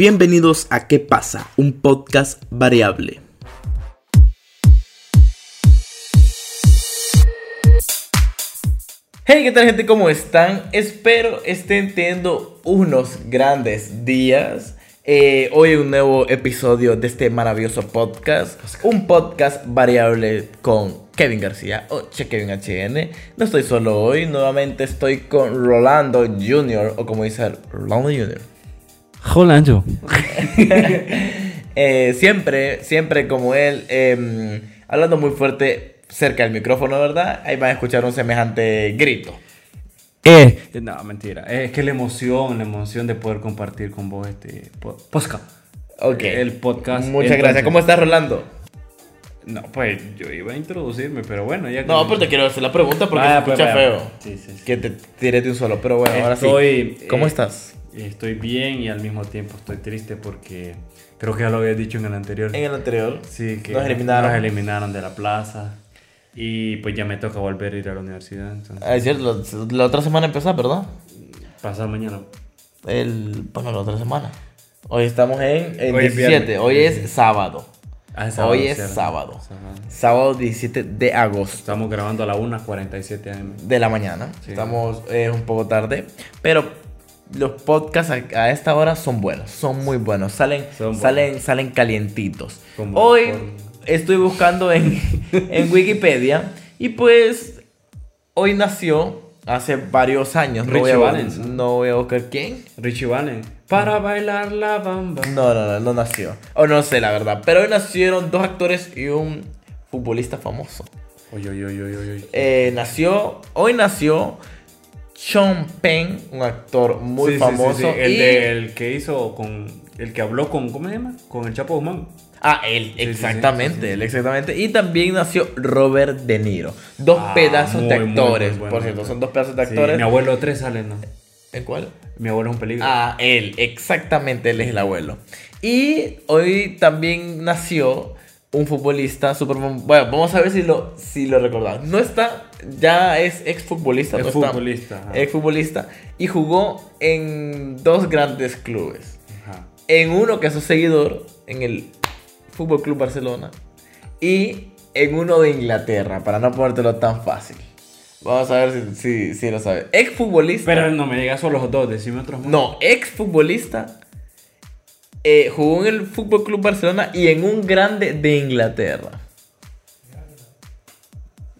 Bienvenidos a ¿Qué pasa? Un podcast variable. Hey, ¿qué tal gente? ¿Cómo están? Espero estén teniendo unos grandes días. Eh, hoy un nuevo episodio de este maravilloso podcast. Un podcast variable con Kevin García o Che Kevin HN. No estoy solo hoy, nuevamente estoy con Rolando Jr. o como dice Rolando Jr. Rolando. Eh, siempre, siempre como él, em, hablando muy fuerte cerca del micrófono, ¿verdad? Ahí van a escuchar un semejante grito. Eh, no, mentira. Es que la emoción, la emoción de poder compartir con vos este po- podcast. Ok. El podcast. Muchas gracias. ¿Cómo estás, Rolando? No, pues yo iba a introducirme, pero bueno, ya que- No, pero te quiero hacer la pregunta porque Vaya, se pues, escucha vaya. feo. Sí, sí, sí. Que te tiré de un solo, pero bueno, ahora sí. ¿Cómo eh, estás? Estoy bien y al mismo tiempo estoy triste porque creo que ya lo había dicho en el anterior. En el anterior. Sí, que Nos eliminaron. nos eliminaron de la plaza. Y pues ya me toca volver a ir a la universidad. Entonces, Ah, es cierto, la, la otra semana empezó, ¿verdad? pasado mañana. El, bueno, la otra semana. Hoy estamos en, en Hoy es 17, viernes. hoy es sábado. Ah, es Hoy es ¿cierto? sábado. Sábado. Sábado 17 de agosto Estamos grabando a la 1.47 am. de la mañana. Sí. Estamos eh, un poco tarde, pero los podcasts a, a esta hora son buenos, son muy buenos, salen, Son buenos. salen, salen calientitos. Como Hoy por- estoy buscando en, en Wikipedia y pues hoy nació hace varios años. No Richie Valens. no voy a buscar quién. Richie Valen. Para bailar la bamba. No, no, no, no nació. O no sé la verdad. Pero hoy nacieron dos actores y un futbolista famoso. Eh, nació, hoy nació Sean Penn, un actor muy Sí, sí, sí, famoso. sí, El, y- del que hizo con. El que habló con. ¿Cómo se llama? Con el Chapo Guzmán. Ah, él, exactamente, él, exactamente. Y también nació Robert De Niro. Dos Ah, pedazos muy, de actores, muy bueno, por cierto, son dos pedazos de actores. mi abuelo 3 sale, ¿no? ¿En cuál? Mi abuelo es un peligro. Ah, él, exactamente, él es el abuelo. Y hoy también nació un futbolista super Bueno, vamos a ver si lo, si lo recordamos. No está, ya es exfutbolista. Es no. Exfutbolista. Y jugó en dos grandes clubes. Ajá. En uno que es su seguidor, en el Fútbol Club Barcelona. Y en uno de Inglaterra, para no ponértelo tan fácil. Vamos a ver si, si, si lo sabes. Exfutbolista. Pero no me digas solo los dos, decime otros más. No, exfutbolista. eh, jugó en el Fútbol Club Barcelona y en un grande de Inglaterra.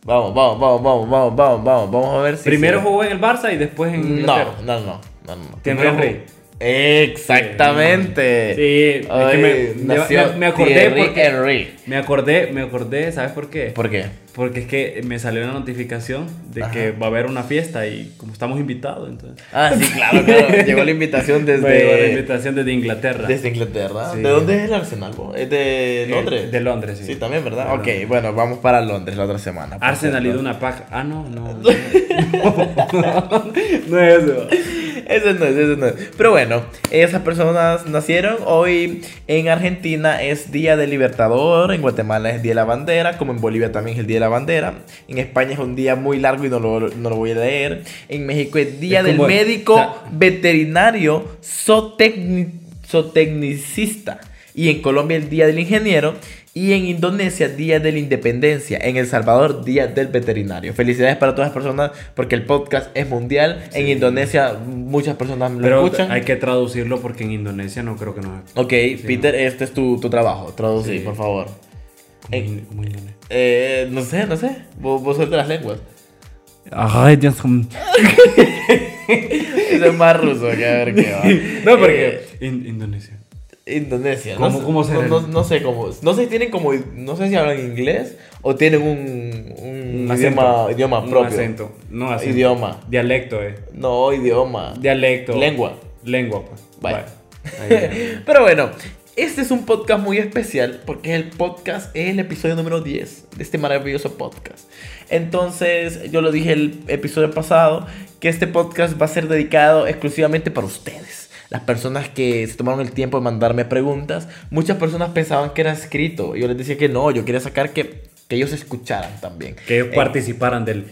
Vamos, vamos, vamos, vamos, vamos, vamos, vamos, vamos a ver si. Primero jugó en el Barça y después en Inglaterra. No, no, no, no, no. Primero Henry. Exactamente. Sí, es que me- nació me- me acordé porque- Henry. Me acordé, me acordé, ¿sabes por qué? ¿Por qué? Porque es que me salió una notificación de Ajá. que va a haber una fiesta y como estamos invitados, entonces. Ah, sí, claro, claro. Llegó la invitación llegó la desde, invitación desde Inglaterra. desde Inglaterra. Sí. ¿De dónde es el Arsenal? bo? ¿Es de Eh, Londres? de Londres, sí. Sí, también, ¿verdad? De ok, Londres. bueno, vamos para Londres la otra semana. Arsenal y. Duna Pack. Ah, no, no. No, no es eso. Ese no es, ese no es. Pero bueno, esas personas nacieron. Hoy en Argentina es Día del Libertador, en Guatemala es Día de la Bandera, como en Bolivia también es el Día de la Bandera. En España es un día muy largo y no lo, no lo voy a leer. En México es Día Es del como- Médico o sea- Veterinario Zootecni- Zootecnicista. Y en Colombia el Día del Ingeniero. Y en Indonesia, Día de la Independencia. En El Salvador, Día del Veterinario. Felicidades para todas las personas porque el podcast es mundial. En Indonesia muchas personas lo Pero escuchan. hay que traducirlo porque en Indonesia no creo que nos. Ok, Peter, este es tu, tu trabajo. Traducir, Sí. por favor. Indonesia. Eh, no sé, no sé. Vos, vos las lenguas. Eso es más ruso que a ver qué va. No, porque. Eh, In- Indonesia. Indonesia. ¿Cómo- no, sé- cómo no, no, no sé cómo. No sé si tienen como. No sé si hablan inglés o tienen un, un, Un idioma, acento. idioma Un propio. acento. No acento. Idioma. Dialecto, eh. No, idioma. Dialecto. Lengua. Lengua, pues. Ahí. Pero bueno, este es un podcast muy especial porque el podcast es el episodio número 10 de este maravilloso podcast. Entonces, yo lo dije el episodio pasado que este podcast va a ser dedicado exclusivamente para ustedes. Las personas que se tomaron el tiempo de mandarme preguntas, muchas personas pensaban que era escrito. Yo les decía que no, yo quería sacar que, que ellos escucharan también. Que ellos Eh, participaran del.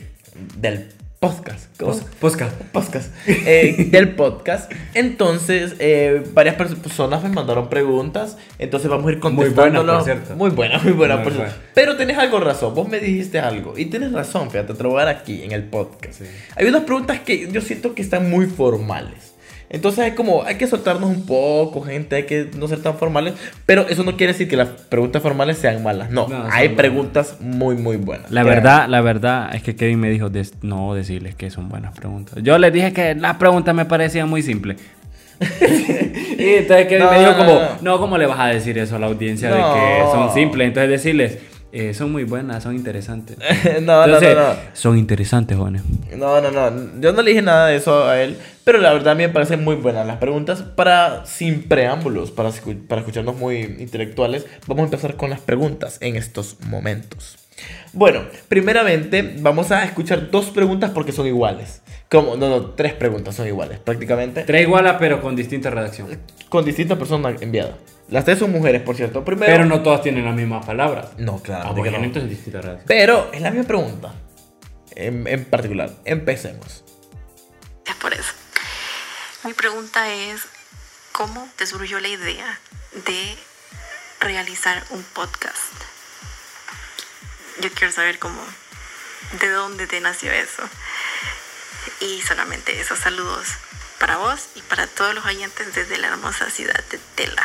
del podcast. ¿cómo? Posca. podcast eh, del podcast. Entonces, eh, varias pers- personas me mandaron preguntas. Entonces, vamos a ir Muy contestándolo. por cierto. Muy buena, muy buena. Muy por buena. Pero tenés algo razón. Vos me dijiste algo. Y tienes razón, fíjate, te lo voy a dar aquí en el podcast. Sí. Hay unas preguntas que yo siento que están muy formales. Entonces es como, hay que soltarnos un poco, gente, hay que no ser tan formales. Pero eso no quiere decir que las preguntas formales sean malas. No, hay buenas. preguntas muy, muy buenas. La verdad, la verdad es que Kevin me dijo no decirles que son buenas preguntas. Yo les dije que las preguntas me parecían muy simples. y entonces Kevin No, me dijo no, como, no. no, ¿cómo le vas a decir eso a la audiencia de que son simples? Entonces decirles, eh, son muy buenas, son interesantes. no, Entonces, no, no, no. son interesantes, jóvenes. No, no, no. Yo no le dije nada de eso a él. Pero la verdad a mí me parecen muy buenas las preguntas para sin preámbulos, para, para escucharnos muy intelectuales. Vamos a empezar con las preguntas en estos momentos. Bueno, primeramente vamos a escuchar dos preguntas porque son iguales. Como, no, no, tres preguntas son iguales, prácticamente. Tres igualas, pero con distinta redacción. Con distintas personas enviadas. Las tres son mujeres, por cierto. Primero. Pero no todas tienen las mismas palabras. No, claro. Ah, no. entonces distinta redacción. Pero es la misma pregunta. En, en particular. Empecemos. Es por eso. Mi pregunta es, ¿cómo te surgió la idea de realizar un podcast? Yo quiero saber cómo, de dónde te nació eso. Y solamente esos saludos para vos y para todos los oyentes desde la hermosa ciudad de Tela.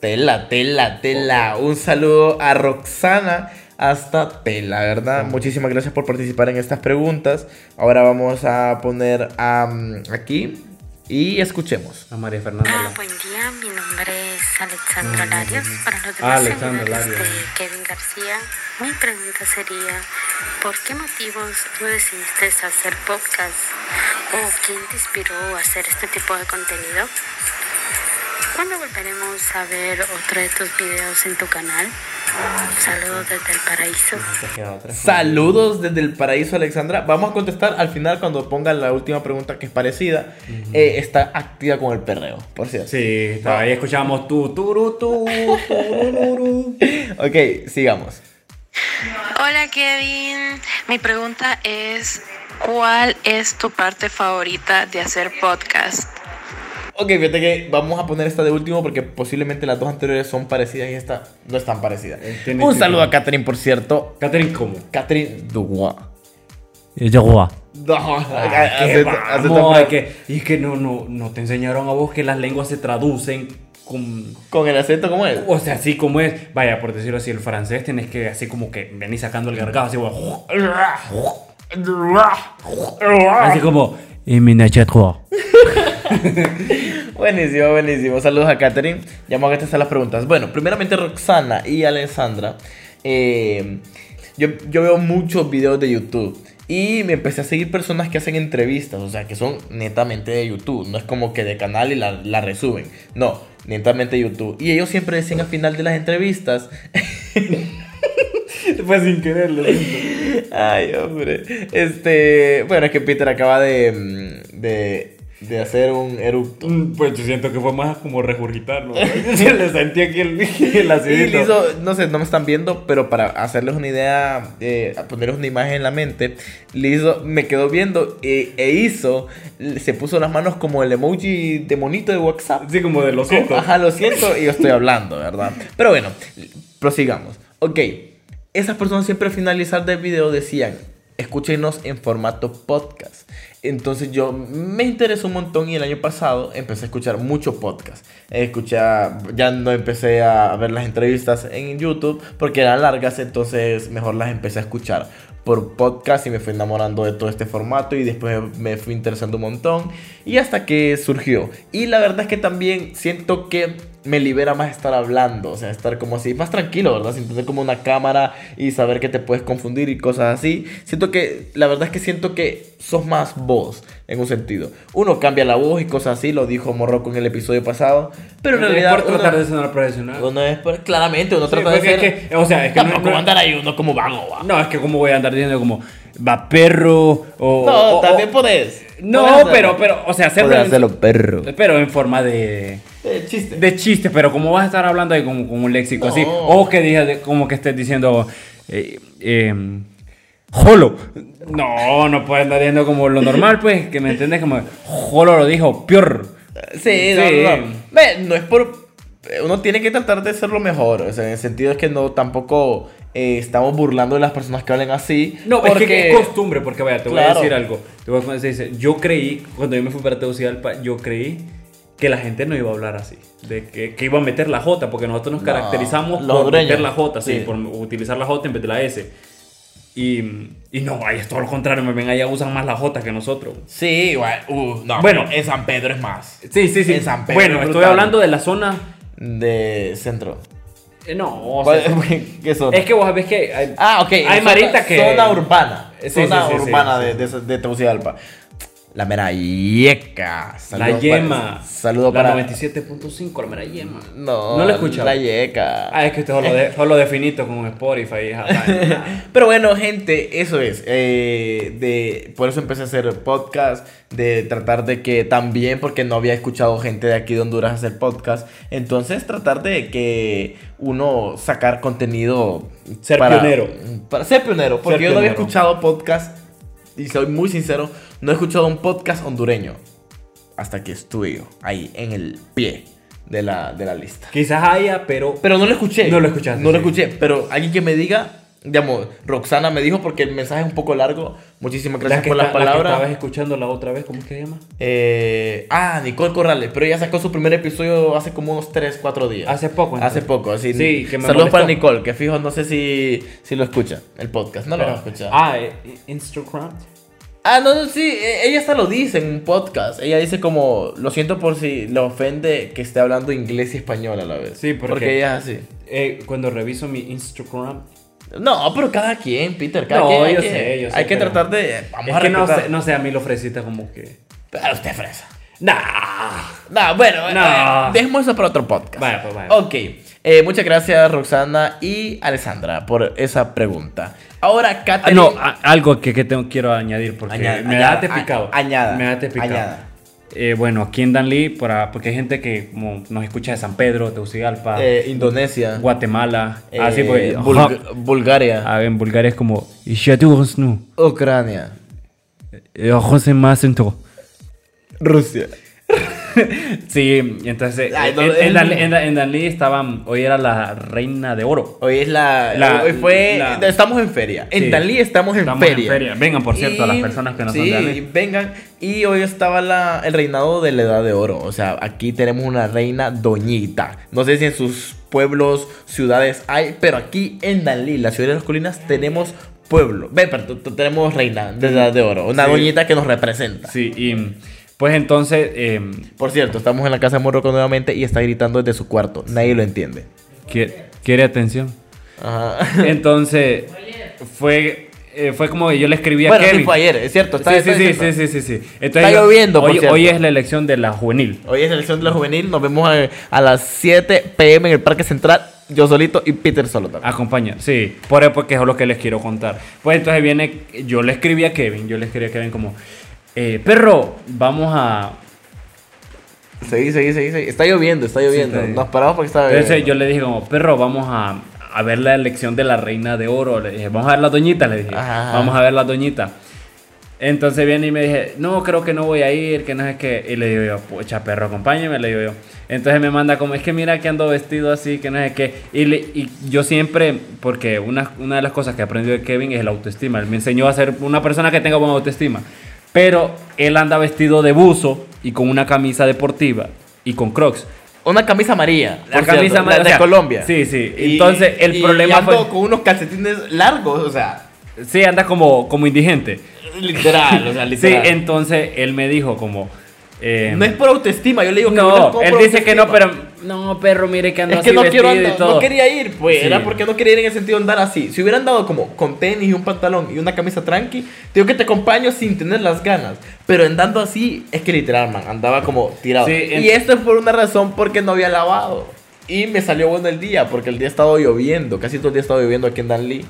Tela, tela, tela. Un saludo a Roxana hasta Tela, ¿verdad? Muchísimas gracias por participar en estas preguntas. Ahora vamos a poner am, aquí y escuchemos. A María Fernanda. Ah, buen día, mi nombre es Alexandra Larios. Para los demás Alexandra Larios. de Kevin García, mi pregunta sería, ¿por qué motivos tú decidiste hacer podcast? ¿O quién te inspiró a hacer este tipo de contenido? ¿Cuándo volveremos a ver otro de tus videos en tu canal? Saludos desde el paraíso. Saludos desde el paraíso, Alexandra. Vamos a contestar al final cuando pongan la última pregunta que es parecida. Eh, está activa con el perreo, por cierto. Sí, estaba ahí escuchábamos tu, turu, tu, turururu. Ok, sigamos. Hola Kevin, mi pregunta es, ¿cuál es tu parte favorita de hacer podcast? Ok, fíjate que vamos a poner esta de último porque posiblemente las dos anteriores son parecidas y esta no es tan parecida. Eh, Un saludo a Catherine, por cierto. Catherine, ¿cómo? Catherine Dubois. Yo, No, Ah, esta- es que, y es que no, no, no te enseñaron a vos que las lenguas se traducen con... Con el acento como es. O sea, así como es, vaya, por decirlo así, el francés tenés que así como que venir sacando el gargado, así como... Así como... Y mi Buenísimo, buenísimo. Saludos a Catherine. Ya vamos a contestar las preguntas. Bueno, primeramente Roxana y Alessandra. eh, yo, yo veo muchos videos de YouTube. Y me empecé a seguir personas que hacen entrevistas. O sea, que son netamente de YouTube. No es como que de canal y la, la resuben. No, netamente de YouTube. Y ellos siempre decían al final de las entrevistas. Fue sin quererlo. Ay, hombre. Este. Bueno, es que Peter acaba de. mm, de, de hacer un eructo. Pues yo siento que fue más como regurgitarlo. Se le sentía aquí el, el Y acidito. hizo, no sé, no me están viendo, pero para hacerles una idea, eh, ponerles una imagen en la mente, le hizo, me quedó viendo e, e hizo, se puso las manos como el emoji de monito de WhatsApp. Así como de lo siento. Ajá, lo siento y yo estoy hablando, ¿verdad? Pero bueno, prosigamos. Ok, esas personas siempre al finalizar del video decían, escúchenos en formato podcast. Entonces yo me interesó un montón y el año pasado empecé a escuchar mucho podcast. Escuché, ya no empecé a ver las entrevistas en YouTube porque eran largas, entonces mejor las empecé a escuchar por podcast y me fui enamorando de todo este formato y después me fui interesando un montón y hasta que surgió. Y la verdad es que también siento que me libera más estar hablando, o sea, estar como así, más tranquilo, ¿verdad? Sin tener como una cámara y saber que te puedes confundir y cosas así. Siento que, la verdad es que siento que sos más vos, en un sentido. Uno cambia la voz y cosas así, lo dijo Morroco en el episodio pasado, pero en realidad... por tratar uno- de sonar profesional. uno es por- claramente, uno Sí, trata de ser... es que, o sea, es que no, Tampoco no- andar ahí uno como vago, va. no, es que como voy a andar diciendo como va perro o No, o- también o- podés. No, Podés pero pero o sea, hacerlo Podés en- hacerlo, perro. pero en forma de Eh, chiste. de chiste, pero como vas a estar hablando ahí como, como un léxico No. así o que digas de- como que estés diciendo eh, eh, Jolo. No, no puede andar diciendo como lo normal, pues, que me entiendes como Jolo lo dijo, pior. Sí, no, Sí. no, no. Ve, no es por. Uno tiene que tratar de ser lo mejor. O sea, en el sentido es que no tampoco eh, estamos burlando de las personas que hablan así. No, porque es que es costumbre, porque vaya, te voy a decir algo. Te voy a decir, yo creí, cuando yo me fui para Tegucigalpa, yo creí que la gente no iba a hablar así, de que, que iba a meter la J, porque nosotros nos No, caracterizamos los por meter la J, sí, sí. por utilizar la J en vez de la S. Y, y no, ahí es todo lo contrario, me ven, allá usan más la J que nosotros. Sí, igual. uh, no, Bueno. en San Pedro es más. Sí, sí, sí. En San Pedro bueno, es estoy hablando de la zona... De centro. eh, no, o ¿Cuál- sea, ¿Qué zona? es que vos sabés que... hay- Ah, ok. Hay zona- maritas que... Zona urbana. Sí, zona sí, sí, sí, urbana de, de, de Tegucigalpa. La mera yeca. La Saludo yema. para- saludo la para. 97.5, la mera yema. No, No la escuchado. La yeca. Ah, es que usted solo, de, solo definito con Spotify. Pero bueno, gente, eso es. eh, de, por eso empecé a hacer podcast. De tratar de que también, porque no había escuchado gente de aquí de Honduras hacer podcast. Entonces, tratar de que uno sacar contenido. Ser pionero. Para ser pionero. Porque Ser yo no había escuchado podcast. Y soy muy sincero, no he escuchado un podcast hondureño. Hasta que estuve yo ahí, en el pie de la, de la lista. Quizás haya, pero. Pero no lo escuché. No lo escuchaste, No lo escuché. Pero alguien que me diga, digamos, Roxana me dijo porque el mensaje es un poco largo. Muchísimas gracias la que, por las está- la que palabras. estabas escuchando la otra vez, ¿cómo es que se llama? Eh, ah, Nicole Corrales. Pero ella sacó su primer episodio hace como unos 3, 4 días. Hace poco, Hace entonces. poco, así. Sí, que me Saludos para. Nicole, que fijo, no sé si, si lo escucha, el podcast. No lo va a escuchar. Ah, eh, Instagram. Ah, no, no, sí, eh, ella hasta lo dice en un podcast. Ella dice como, lo siento por si le ofende que esté hablando inglés y español a la vez. Sí, porque- porque ella es así. Eh, cuando reviso mi Instagram. No, pero cada quien, Peter, cada No, quien. hay yo que, sé, yo sé, Hay que pero- tratar de. Vamos es a que no sé, no sé, a mí lo fresita como que. Pero usted es fresa. Nah. No, bueno, No. eh, dejemos eso para otro podcast. Vaya, pues vaya. Ok, eh, muchas gracias Roxana y Alessandra por esa pregunta. Ahora, Ah, Katherine. no, a- algo que, que tengo, quiero añadir porque Añada, me añada, dejaste picado. a- añada, Me dejaste picado. añada. Eh, bueno, aquí en Danlí, para, porque hay gente que como nos escucha de San Pedro, Tegucigalpa, eh, Indonesia. Guatemala, eh, así pues. Bulg- Bulgaria. Ah, en Bulgaria es como. "Ishadurosnu, Ucrania. eh, Macento". Rusia. Sí, entonces Ay, no, en, en en en estaban, hoy era la reina de oro. Hoy es la, La- hoy fue la- estamos en feria. En Sí. Dalí estamos en Estamos feria. feria. Vengan, por cierto, a las personas que no son sí, de Dalí. vengan. Y hoy estaba la, el reinado de la edad de oro. O sea, aquí tenemos una reina doñita. No sé si en sus pueblos, ciudades hay, pero aquí en Dalí, la ciudad de las colinas, tenemos pueblo. Ve, pero tenemos reina de edad de oro. Una Sí. doñita que nos representa. Sí, y pues entonces eh, Por cierto, estamos en la casa de Morroco nuevamente y está gritando desde su cuarto. Nadie lo entiende. quiere, quiere atención. Ajá. Entonces fue, eh, fue como que yo le escribí a Bueno, Kevin. sí fue ayer, es cierto. Está, sí, está- sí, sí, sí, sí, sí, sí. Está lloviendo, por hoy, cierto. hoy es la elección de la juvenil. Hoy es elección de la juvenil. Nos vemos a, a las 7 pm en el Parque Central. Yo solito y Peter solo también. Acompaña, sí, por eso porque es lo que les quiero contar. Pues entonces viene, yo le escribí a Kevin, yo le escribí a Kevin como, eh, perro, vamos a... Seguí, seguí, seguí, seguí. Está lloviendo, está lloviendo. está bien. Nos paramos porque está lloviendo. Entonces yo le dije como, perro, vamos a, a ver la elección de la reina de oro. Le dije, vamos a ver la doñita, le dije, Ajá, vamos a ver la doñita. Entonces viene y me dije, no, creo que no voy a ir, que no sé qué. Y le digo yo, pucha, perro, acompáñeme, le digo yo. Entonces me manda como, es que mira que ando vestido así, que no sé qué. Y, le- y yo siempre, porque una, una de las cosas que aprendí de Kevin es la autoestima. Él me enseñó a ser una persona que tenga buena autoestima. Pero él anda vestido de buzo y con una camisa deportiva y con crocs. Una camisa amarilla. La camisa cierto, amarilla, la o de sea, Colombia. sí, sí. Y- Entonces, el y problema ando fue- con unos calcetines largos, o sea. Sí, anda como, como indigente. Literal, o sea, Sí, literal. entonces él me dijo como... eh, no es por autoestima, yo le digo que no, como él dice que no, pero... No, perro, mire que anda Es que así no quiero y andar, todo. no quería ir, pues, Sí. era porque no quería ir en el sentido de andar así. Si hubiera andado como con tenis y un pantalón y una camisa tranqui, te digo que te acompaño sin tener las ganas. Pero andando así, es que literal, man, andaba como tirado. Sí, Y esto es por una razón porque no había lavado. Y me salió bueno el día, porque el día estaba lloviendo, casi todo el día estaba lloviendo aquí en Danlí.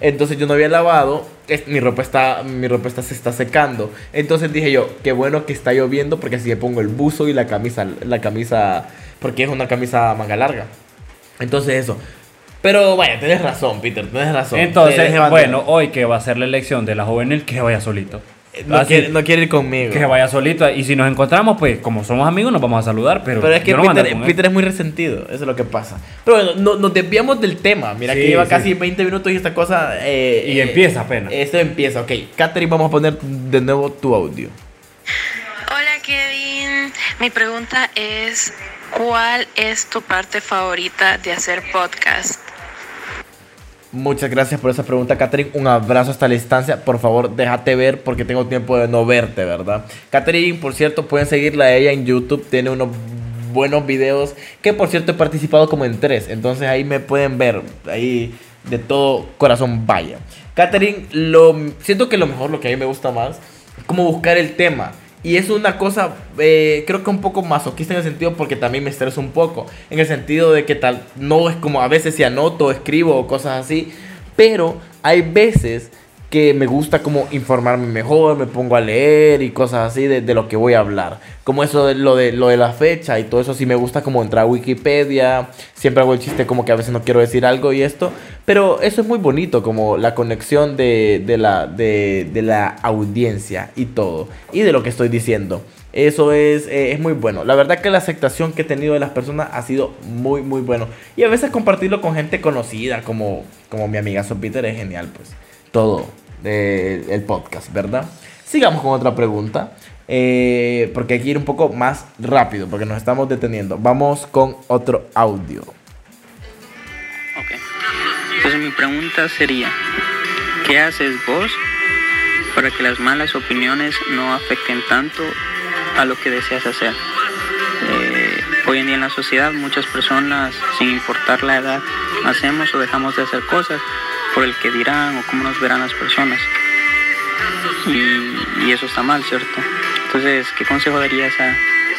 Entonces yo no había lavado, es- mi ropa está, mi ropa está, se está secando. Entonces dije yo, qué bueno que está lloviendo porque así me pongo el buzo y la camisa, la camisa, porque es una camisa manga larga. Entonces eso. Pero vaya, tienes razón, Peter, tienes razón. Entonces, bueno, hoy que va a ser la elección de la juvenil, que vaya solito. No, Así, quiere, no quiere ir conmigo. Que se vaya solito. Y si nos encontramos, pues como somos amigos, nos vamos a saludar. Pero, Pero es que no Peter, es muy resentido, eso es lo que pasa. Pero bueno, no- nos desviamos del tema. Mira Sí, que lleva sí. casi 20 minutos y esta cosa. eh, Y eh, empieza apenas. Esto empieza, ok. Katherine, vamos a poner de nuevo tu audio. Hola Kevin, mi pregunta es, ¿cuál es tu parte favorita de hacer podcast? Muchas gracias por esa pregunta, Katherine. Un abrazo hasta la distancia. Por favor, déjate ver porque tengo tiempo de no verte, ¿verdad? Katherine, por cierto, pueden seguirla a ella en YouTube. Tiene unos buenos videos que, por cierto, he participado como en tres. Entonces ahí me pueden ver. Ahí de todo corazón vaya. Katherine, lo, siento que lo mejor, lo que a mí me gusta más, es como buscar el tema. Y es una cosa, eh, creo que un poco masoquista en el sentido porque también me estreso un poco. En el sentido de que tal, no es como a veces si anoto, escribo o cosas así. Pero hay veces que me gusta como informarme mejor, me pongo a leer y cosas así de, de lo que voy a hablar. Como eso de lo, de lo de la fecha y todo eso, sí me gusta como entrar a Wikipedia. Siempre hago el chiste como que a veces no quiero decir algo y esto. Pero eso es muy bonito, como la conexión de, de la, de, de la audiencia y todo. Y de lo que estoy diciendo. Eso es, eh, es muy bueno. La verdad que la aceptación que he tenido de las personas ha sido muy, muy bueno. Y a veces compartirlo con gente conocida, como, como mi amiga Peter, es genial, pues. Todo eh, el podcast, ¿verdad? Sigamos con otra pregunta. eh, porque hay que ir un poco más rápido, porque nos estamos deteniendo. Vamos con otro audio. Ok. Entonces mi pregunta sería, ¿qué haces vos para que las malas opiniones no afecten tanto a lo que deseas hacer? Eh, hoy en día en la sociedad muchas personas, sin importar la edad, hacemos o dejamos de hacer cosas por el que dirán o cómo nos verán las personas. Y, y eso está mal, ¿cierto? Entonces, ¿qué consejo darías a,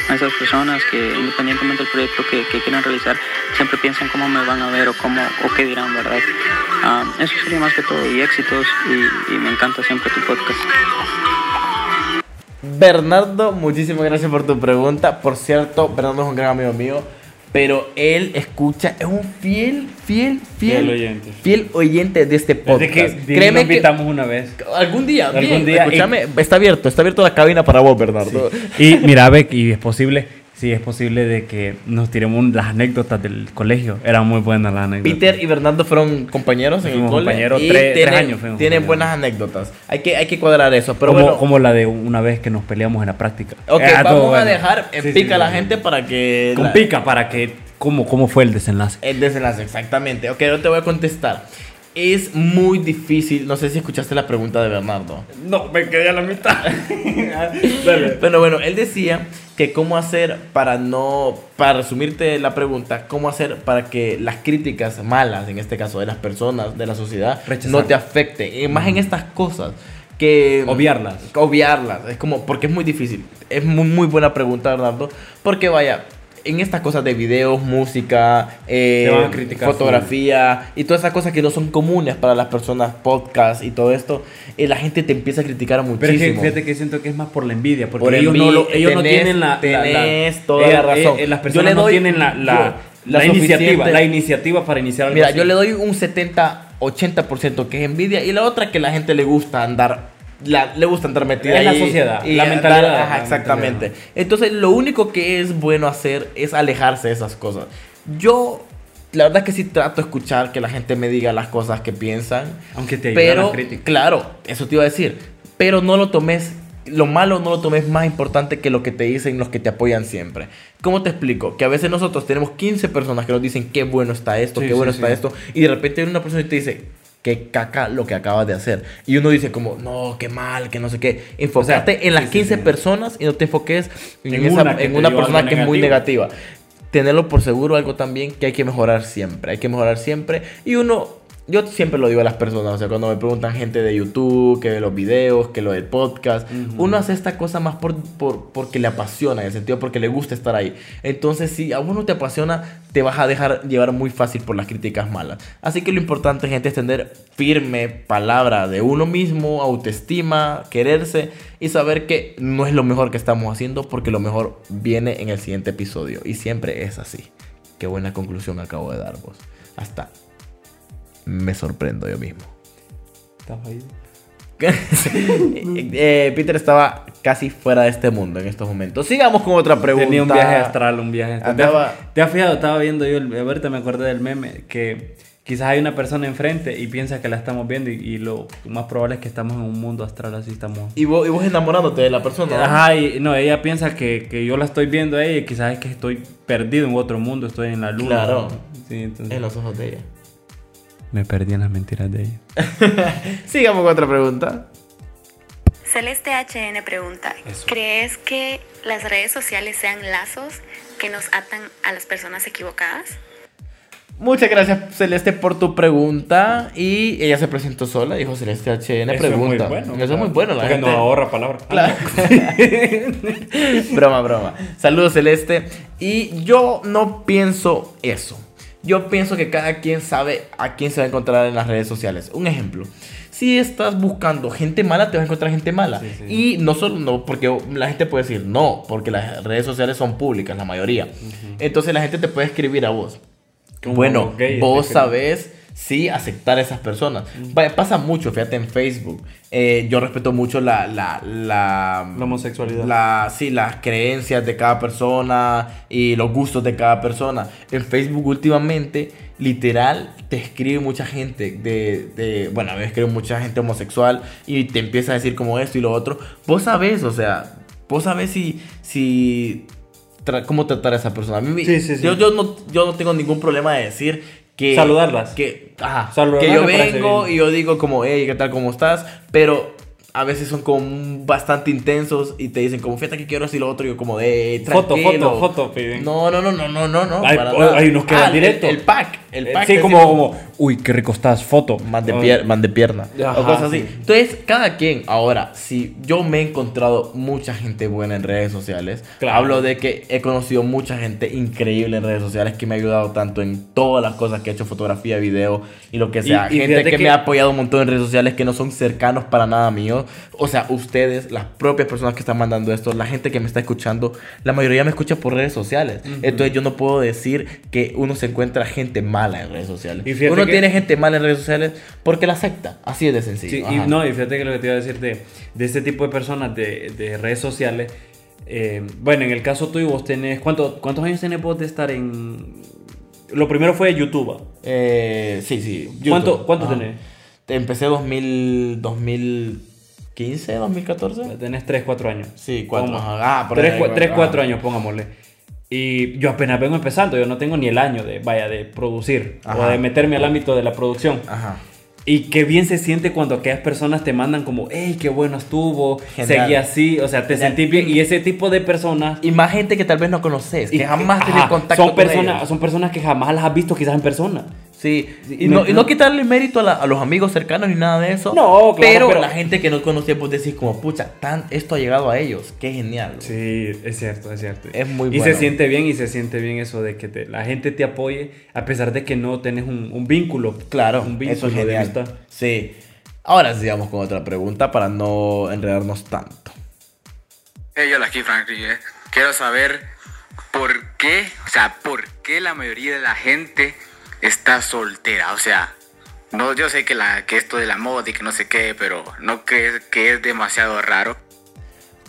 a esas personas que independientemente del proyecto que, que quieran realizar, siempre piensan cómo me van a ver o cómo o qué dirán, ¿verdad? Ah, eso sería más que todo y éxitos y, y me encanta siempre tu podcast. Bernardo, muchísimas gracias por tu pregunta. Por cierto, Bernardo es un gran amigo mío, pero él escucha, es un fiel, fiel, fiel, Fiel oyente. fiel oyente de este Desde podcast. que Dini lo Créeme que invitamos una vez. algún día, Algún bien, día, escúchame, está abierto, está abierto la cabina para vos, Bernardo. Y mira, Beck, y es posible, sí, es posible de que nos tiremos las anécdotas del colegio. Eran muy buenas las anécdotas. Peter y Bernardo fueron compañeros en el Fuimos cole. compañeros, y tres- tienen, tres años tienen compañeros. buenas anécdotas. Hay que, hay que cuadrar eso. Pero como, bueno, como la de una vez que nos peleamos en la práctica. ok, Era vamos a dejar en Sí, pica sí, a la sí. gente para que. Con la- pica para que. ¿Cómo, ¿Cómo fue el desenlace? El desenlace, exactamente. Ok, no te voy a contestar. Es muy difícil. No sé si escuchaste la pregunta de Bernardo. No, me quedé a la mitad. Dale. Pero bueno, él decía que cómo hacer para no, para resumirte la pregunta, cómo hacer para que las críticas malas, en este caso de las personas, de la sociedad, Rechazar. no te afecten. Y más en estas cosas que... Obviarlas. Obviarlas. Es como, porque es muy difícil. Es muy, muy buena pregunta, Bernardo. Porque vaya... En estas cosas de videos, música, eh, fotografía y todas esas cosas que no son comunes para las personas, podcast y todo esto, eh, la gente te empieza a criticar muchísimo. Pero es que fíjate que siento que es más por la envidia. Porque Por ellos, envidia, no, lo- ellos no tenés- tienen la. la- la- tenés toda eh, la razón. las personas no tienen la, la, iniciativa. La iniciativa para iniciar algo Mira, así. yo le doy un 70, 80% que es envidia y la otra que la gente le gusta andar la- le gusta andar metida Es la sociedad, y la andar- mentalidad, ajá, la exactamente. mentalidad. Entonces, lo único que es bueno hacer es alejarse de esas cosas. Yo la verdad es que sí trato de escuchar que la gente me diga las cosas que piensan, Aunque te pero la crítica. claro, eso te iba a decir, pero no lo tomes lo malo no lo tomes más importante que lo que te dicen los que te apoyan siempre. ¿Cómo te explico? Que a veces nosotros tenemos 15 personas que nos dicen qué bueno está esto, Sí, qué bueno sí, está sí. esto, y de repente viene una persona y te dice qué caca lo que acabas de hacer. Y uno dice como, no, qué mal, que no sé qué. Enfócate O sea, en las sí, sí, 15 sí. personas y no te enfoques en, En esa- una en una persona que es muy negativa. Tenerlo por seguro algo también que hay que mejorar siempre, hay que mejorar siempre. Y uno, yo siempre lo digo a las personas, o sea, cuando me preguntan gente de YouTube, que de los videos, que lo del podcast, uno hace esta cosa más por, por- porque le apasiona, en el sentido porque le gusta estar ahí. Entonces, si a uno te apasiona, te vas a dejar llevar muy fácil por las críticas malas. Así que lo importante, gente, es tener firme palabra de uno mismo, autoestima, quererse y saber que no es lo mejor que estamos haciendo porque lo mejor viene en el siguiente episodio. Y siempre es así. Qué buena conclusión acabo de dar vos. Hasta me sorprendo yo mismo. Estaba ahí. Eh, Peter estaba casi fuera de este mundo en estos momentos. Sigamos con otra pregunta. Tenía un viaje astral, un viaje astral. ¿Te has- Andaba- ¿Te has fijado? Estaba viendo yo, el- ahorita me acordé del meme, que quizás hay una persona enfrente y piensa que la estamos viendo y, y lo más probable es que estamos en un mundo astral, así estamos. Y vos, y vos enamorándote de la persona. ¿no? Ajá, y no, ella piensa que, que yo la estoy viendo a ella y quizás es que estoy perdido en otro mundo, estoy en la luna. Claro. Sí, entonces En los ojos de ella. Me perdí en las mentiras de ella. Sigamos con otra pregunta. Celeste HN pregunta, Eso. ¿crees que las redes sociales sean lazos que nos atan a las personas equivocadas? Muchas gracias, Celeste, por tu pregunta. Y ella se presentó sola, dijo Celeste HN. Eso es muy pregunta. bueno. Eso es muy bueno, la Porque gente. nos ahorra palabras. Claro. broma, broma. Saludos, Celeste. Y yo no pienso eso. Yo pienso que cada quien sabe a quién se va a encontrar en las redes sociales. Un ejemplo. Si estás buscando gente mala, te vas a encontrar gente mala. Sí, sí. Y no solo, no, porque la gente puede decir no, porque las redes sociales son públicas, la mayoría. Entonces la gente te puede escribir a vos. Como bueno, vos te sabés sí aceptar a esas personas. Vaya, pasa mucho, fíjate en Facebook. Eh, yo respeto mucho la, la, la, La homosexualidad. La, sí, las creencias de cada persona y los gustos de cada persona. En Facebook últimamente, literal, te escribe mucha gente de, de bueno, a mí me escribe mucha gente homosexual y te empieza a decir como esto y lo otro. Vos sabés, o sea, vos sabés si... si tra- cómo tratar a esa persona. A mí sí, sí. Yo, yo, no, yo no tengo ningún problema de decir que... Saludarlas. Que, Saludarlas que yo vengo y yo digo como, hey, ¿qué tal? ¿Cómo estás? Pero a veces son como bastante intensos y te dicen como, fíjate que quiero así lo otro. Y yo como, hey, Foto, tranquilo. foto, foto, piden. No, no, no, no, no, no, no. Hay unos que van el- directo. El, pack, el pack. sí, como, como, uy, qué rico estás, foto. Man de, pier- man de pierna Ajá, o cosas así. sí. Entonces, cada quien, ahora, si yo me he encontrado mucha gente buena en redes sociales, Claro. hablo de que he conocido mucha gente increíble en redes sociales que me ha ayudado tanto en todas las cosas que he hecho, fotografía, video y lo que Y- sea. y gente fíjate que, que- me ha apoyado un montón en redes sociales que no son cercanos para nada mío. O sea, ustedes, las propias personas que están mandando esto, la gente que me está escuchando, la mayoría me escucha por redes sociales. Entonces, yo no puedo decir que uno se encuentra gente mala en redes sociales. Y Uno que- tiene gente mala en redes sociales porque la acepta. Así es de sencillo. Sí, y no, y fíjate que lo que te iba a decir de, de este tipo de personas de, de redes sociales. eh, bueno, en el caso tuyo, vos tenés. ¿cuánto- ¿Cuántos años tenés vos de estar en.? Lo primero fue YouTube. Eh, sí, sí. YouTube. ¿Cuánto, ¿Cuánto Ajá. tenés? Empecé 2000, 2015, 2014. Tenés 3, 4 años. Sí, cuatro. Ponga- ajá. Ah, por Tres, ahí, cua- ajá. tres, cuatro años, pongámosle. Y yo apenas vengo empezando, yo no tengo ni el año de, vaya, de producir o Ajá. de meterme al ámbito de la producción. Ajá. Y qué bien se siente cuando aquellas personas te mandan como, hey, qué bueno estuvo, Genial. seguí así, o sea, te Genial. sentís bien. Y ese tipo de personas... Y más gente que tal vez no conoces, que y- jamás tenés contacto son con personas, ellos. son personas que jamás las has visto quizás en persona. Sí, y no, y no quitarle mérito a, la- a los amigos cercanos ni nada de eso. No, claro, pero, pero- la gente que no conocía, pues decís como, pucha, tan, esto ha llegado a ellos. Qué genial. Sí, es cierto, es cierto. Es muy Y bueno. se siente bien y se siente bien eso de que te- la gente te apoye a pesar de que no tenés un, un vínculo. Claro, un eso es de genial. vista. Sí. Ahora sigamos con otra pregunta para no enredarnos tanto. Hey, hola, aquí Franklin. eh. Quiero saber por qué, o sea, por qué la mayoría de la gente está soltera. O sea, no, yo sé que, la, que esto de la moda y que no sé qué, pero no crees que es demasiado raro.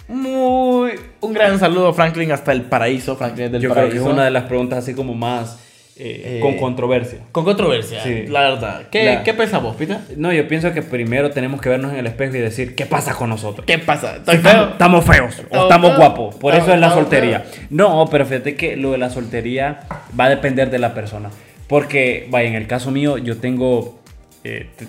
Muy. Un gran saludo, Franklin, hasta el paraíso. Franklin del Yo creo que es una de las preguntas así como más eh, Eh, con controversia. Con controversia, Sí. la verdad. ¿Qué, La- ¿qué pensás vos, Peter? No, yo pienso que primero tenemos que vernos en el espejo y decir, ¿qué pasa con nosotros? ¿Qué pasa? ¿Estoy Estamos, feo? estamos feos o Estamos guapos. Por eso es la soltería. No, pero fíjate que lo de la soltería va a depender de la persona. Porque, vaya, en el caso mío, yo tengo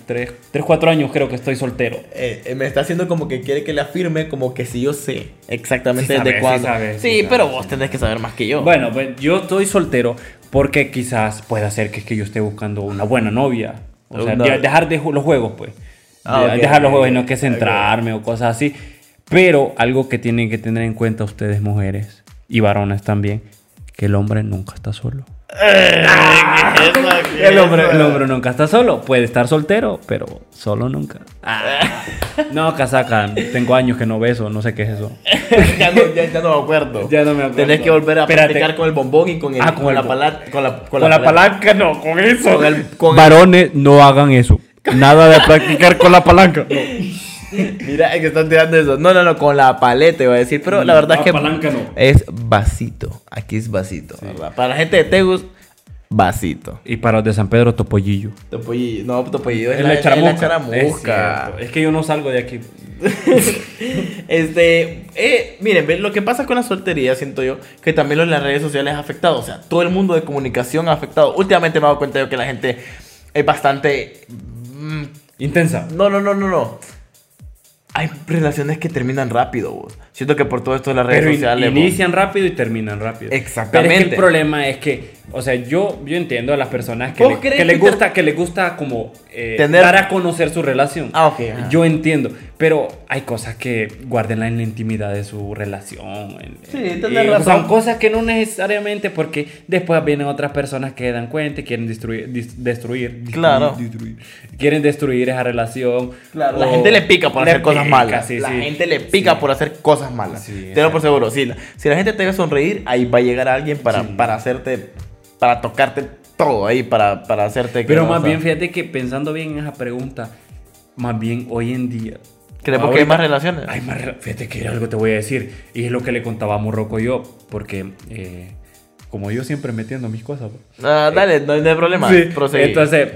3, 4 años creo que estoy soltero. Eh, eh, me está haciendo como que quiere que le afirme como que si yo sé exactamente Sí desde cuándo. sí sí, sí pero vos tenés que saber más que yo. Bueno, pues, yo estoy soltero porque quizás pueda ser que, es que yo esté buscando una buena novia. O sea, dejar de los juegos, pues. Ah, De- ok, dejar los juegos y no que centrarme o cosas así. Pero algo que tienen que tener en cuenta ustedes, mujeres y varones también, que el hombre nunca está solo. El hombre, el hombre nunca está solo. Puede estar soltero, pero solo nunca. No, casaca. Tengo años que no beso. No sé qué es eso. ya, no, ya, ya no me acuerdo. Ya no me acuerdo. Tenés que volver a Espérate. practicar con el bombón y con, el, Ah, con con, el la bo- pala- con la Con la palanca, no, con eso. Con el- Varones, no hagan eso. Nada de practicar con la palanca. No. Mira, es que están tirando eso. No, no, no, con la paleta iba a decir. Pero la verdad La es que palanca no. es vasito. Aquí es vasito. ¿verdad? Para la gente de Tegus, vasito. Y para los de San Pedro, topollillo. Topollillo. No, topollillo es, Es la, la es la charamusca. Es, cierto. Es que yo no salgo de aquí. Este, eh, miren, lo que pasa con la soltería, siento yo, que también las redes sociales ha afectado. O sea, todo el mundo de comunicación ha afectado. Últimamente me he dado cuenta yo que la gente es bastante. mm, Intensa. no, no, no, no, no. Hay relaciones que terminan rápido, vos. Siento que por todo esto de las redes Pero in- sociales. vos, inician rápido y terminan rápido. Exactamente. Pero es que el problema es que, o sea, yo, yo entiendo a las personas que, ¿Vos le, que les que te- gusta, que les gusta como eh, Tener- dar a conocer su relación. Ah, ok, ajá. Yo entiendo, pero hay cosas que guárdenla en la intimidad de su relación. en- Sí, en- tenés y, razón. Son cosas que no necesariamente, porque después vienen otras personas que dan cuenta y quieren destruir, dis- destruir, Claro. destruir. quieren destruir esa relación. Claro, la gente le pica por le hacer cosas malas. sí, la sí. gente le pica Sí. por hacer cosas malas. Sí, Te lo por seguro. Si la, si la gente te ve sonreír, ahí va a llegar alguien para, Sí. para hacerte, para tocarte todo ahí, para, para hacerte que Pero más bien, fíjate que pensando bien en esa pregunta, más bien hoy en día. ¿Creemos que hay más relaciones? Hay más Fíjate que algo te voy a decir. Y es lo que le contaba a Morroco yo. Porque, eh, como yo siempre metiendo mis cosas. pues. Ah, dale, no hay, no hay problema. Sí. Entonces,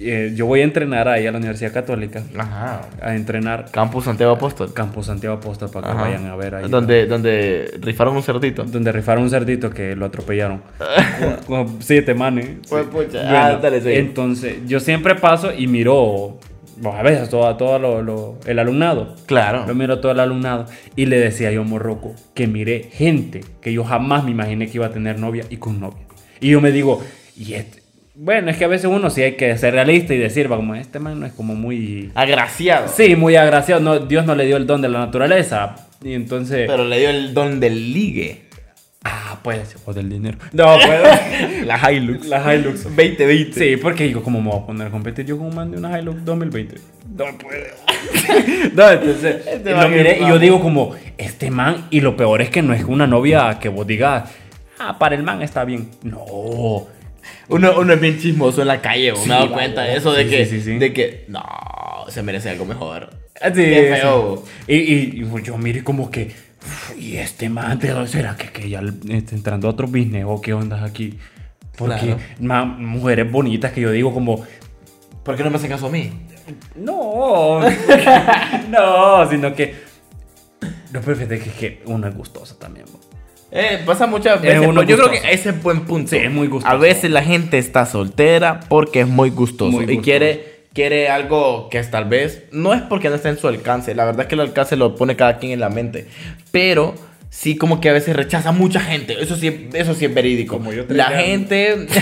eh, yo voy a entrenar ahí a la Universidad Católica. Ajá. A entrenar Campus Santiago Apóstol. Campus Santiago Apóstol para que Ajá. vayan a ver ahí. Donde, donde rifaron un cerdito. Donde rifaron un cerdito que lo atropellaron. con siete manes. Pues, pucha. Ah, dale, sigue. entonces, yo siempre paso y miro, a veces, todo, todo lo- lo- el alumnado. Claro. Lo miro todo el alumnado. Y le decía yo a Morroco que miré gente que yo jamás me imaginé que iba a tener novia y con novia. Y yo me digo, y este. Bueno, es que a veces uno sí hay que ser realista y decir, va, como este man no es como muy. Agraciado. Sí, muy agraciado. No, Dios no le dio el don de la naturaleza. Y entonces. Pero le dio el don del ligue. Ah, pues. O del dinero. No, pues. La Hilux. la Hilux. 2020. Sí, porque digo, ¿cómo me voy a poner a competir yo con un man de una Hilux 2020? No puede. no, entonces, Este lo miré es y yo digo como, este man, y lo peor es que no es una novia que vos digas, ah, para el man está bien. No. Uno, uno es bien chismoso en la calle. Sí, me he dado cuenta de eso, de Sí, que, sí, sí, sí. de que, no, se merece algo mejor. Sí, Qué feo. sí. Y, y- y yo miré como que, "Uf, ¿y este man de dónde será que, que ya está entrando a otro business o qué onda aquí? Porque Claro. mujeres bonitas que yo digo como, ¿Por qué no me hacen caso a mí? No, no, sino que. No, pero fíjate que, que uno es gustoso también. bo. Eh, pasa muchas Es veces. uno pero yo creo que ese es buen punto. Sí, es muy gustoso. A veces la gente está soltera porque es muy gustoso. Muy Y gustoso. quiere, quiere algo que tal vez. No es porque no está en su alcance. La verdad es que el alcance lo pone cada quien en la mente. Pero sí, como que a veces rechaza a mucha gente. Eso sí, eso sí es verídico. Como yo la gente.